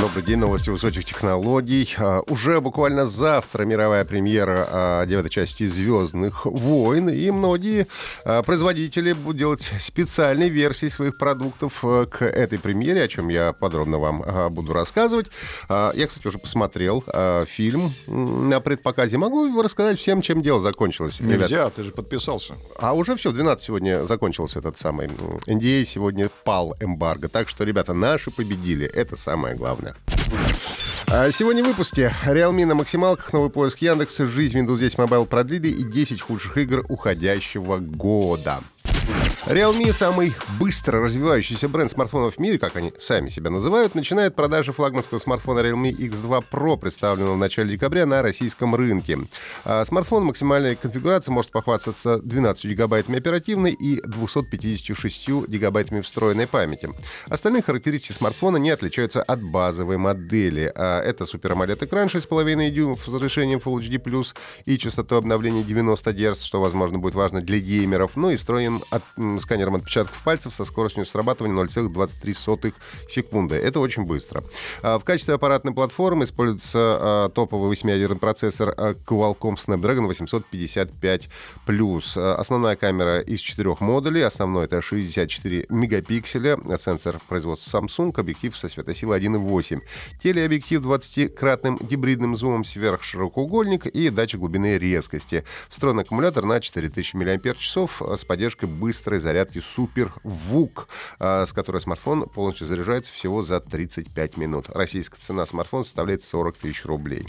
Добрый день, новости высоких технологий. А, уже буквально завтра мировая премьера а, девятой части «Звездных войн». И многие а, производители будут делать специальные версии своих продуктов к этой премьере, о чем я подробно вам буду рассказывать. Я, кстати, уже посмотрел фильм на предпоказе. Могу рассказать всем, чем дело закончилось. Нельзя, ребят. ты же подписался. А уже все, в 12 сегодня закончился этот самый NDA, сегодня пал эмбарго. Так что, ребята, наши победили. Это самое главное. А сегодня в выпуске Realme на максималках, новый поиск Яндекса, жизнь Windows 10 Mobile продлили и 10 худших игр уходящего года. Realme, самый быстро развивающийся бренд смартфонов в мире, как они сами себя называют, начинает продажи флагманского смартфона Realme X2 Pro, представленного в начале декабря на российском рынке. А смартфон максимальной конфигурации может похвастаться 12 гигабайтами оперативной и 256 гигабайтами встроенной памяти. Остальные характеристики смартфона не отличаются от базовой модели. А это Super AMOLED экран 6,5 дюймов с разрешением Full HD+, и частотой обновления 90 Гц, что, возможно, будет важно для геймеров, ну и встроен от сканером отпечатков пальцев со скоростью срабатывания 0,23 секунды. Это очень быстро. А, в качестве аппаратной платформы используется а, топовый 8 процессор а, Qualcomm Snapdragon 855+. Основная камера из четырех модулей. Основной это 64 мегапикселя, сенсор производства Samsung, объектив со светосилой 1.8. Телеобъектив 20-кратным гибридным зумом сверхширокоугольник и датчик глубины резкости. Встроенный аккумулятор на 4000 мАч с поддержкой быстрой зарядки Супер ВУК, а, с которой смартфон полностью заряжается всего за 35 минут. Российская цена смартфона составляет 40 тысяч рублей.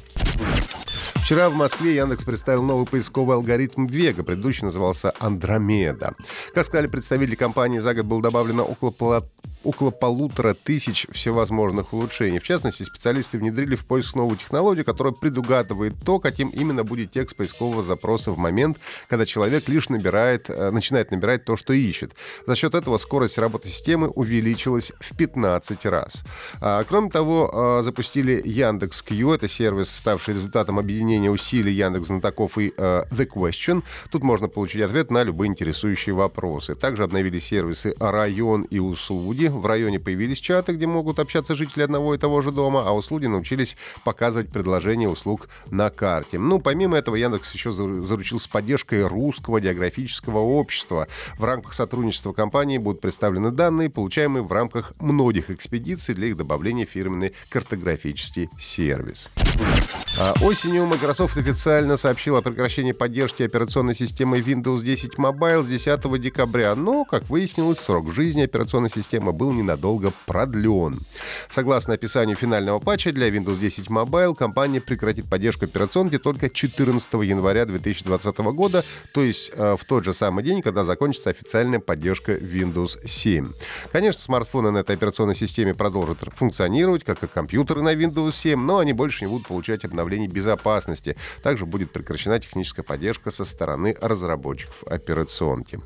Вчера в Москве Яндекс представил новый поисковый алгоритм Вега. Предыдущий назывался Андромеда. Как сказали представители компании, за год было добавлено около около полутора тысяч всевозможных улучшений. В частности, специалисты внедрили в поиск новую технологию, которая предугадывает то, каким именно будет текст поискового запроса в момент, когда человек лишь набирает, э, начинает набирать то, что ищет. За счет этого скорость работы системы увеличилась в 15 раз. А, кроме того, а, запустили Яндекс Q, это сервис, ставший результатом объединения усилий Яндекс знатоков и а, The Question. Тут можно получить ответ на любые интересующие вопросы. Также обновили сервисы Район и Услуги, в районе появились чаты, где могут общаться жители одного и того же дома, а услуги научились показывать предложения услуг на карте. Ну, помимо этого, Яндекс еще заручил с поддержкой русского географического общества. В рамках сотрудничества компании будут представлены данные, получаемые в рамках многих экспедиций для их добавления в фирменный картографический сервис. А осенью Microsoft официально сообщил о прекращении поддержки операционной системы Windows 10 Mobile с 10 декабря, но, как выяснилось, срок жизни операционной системы был ненадолго продлен. Согласно описанию финального патча для Windows 10 Mobile, компания прекратит поддержку операционки только 14 января 2020 года, то есть э, в тот же самый день, когда закончится официальная поддержка Windows 7. Конечно, смартфоны на этой операционной системе продолжат функционировать, как и компьютеры на Windows 7, но они больше не будут получать обновлений безопасности. Также будет прекращена техническая поддержка со стороны разработчиков операционки.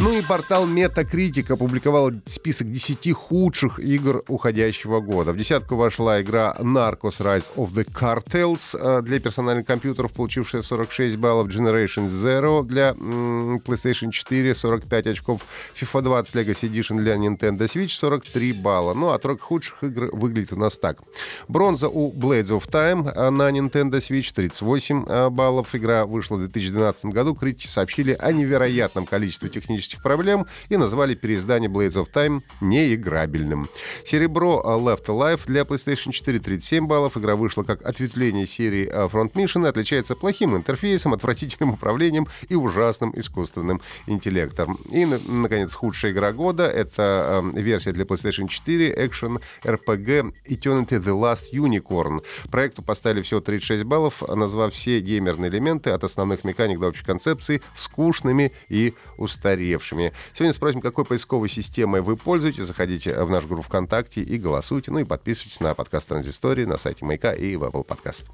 Ну и портал Metacritic опубликовал список 10 худших игр уходящего года. В десятку вошла игра Narcos Rise of the Cartels э, для персональных компьютеров, получившая 46 баллов, Generation Zero для PlayStation 4, 45 очков, FIFA 20 Legacy Edition для Nintendo Switch, 43 балла. Ну, а тройка худших игр выглядит у нас так. Бронза у Blades of Time э, на Nintendo Switch, 38 э, баллов. Игра вышла в 2012 году. Критики сообщили о невероятном количестве технических технических проблем и назвали переиздание Blades of Time неиграбельным. Серебро э, Left Alive для PlayStation 4 37 баллов. Игра вышла как ответвление серии э, Front Mission и отличается плохим интерфейсом, отвратительным управлением и ужасным искусственным интеллектом. И, наконец, худшая игра года — это э, версия для PlayStation 4 Action RPG Eternity The Last Unicorn. Проекту поставили всего 36 баллов, назвав все геймерные элементы от основных механик до общей концепции скучными и устаревшими устаревшими. Сегодня спросим, какой поисковой системой вы пользуетесь. Заходите в наш группу ВКонтакте и голосуйте. Ну и подписывайтесь на подкаст Транзистории на сайте Маяка и в Apple Podcast.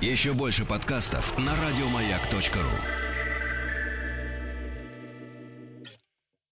Еще больше подкастов на радиомаяк.ру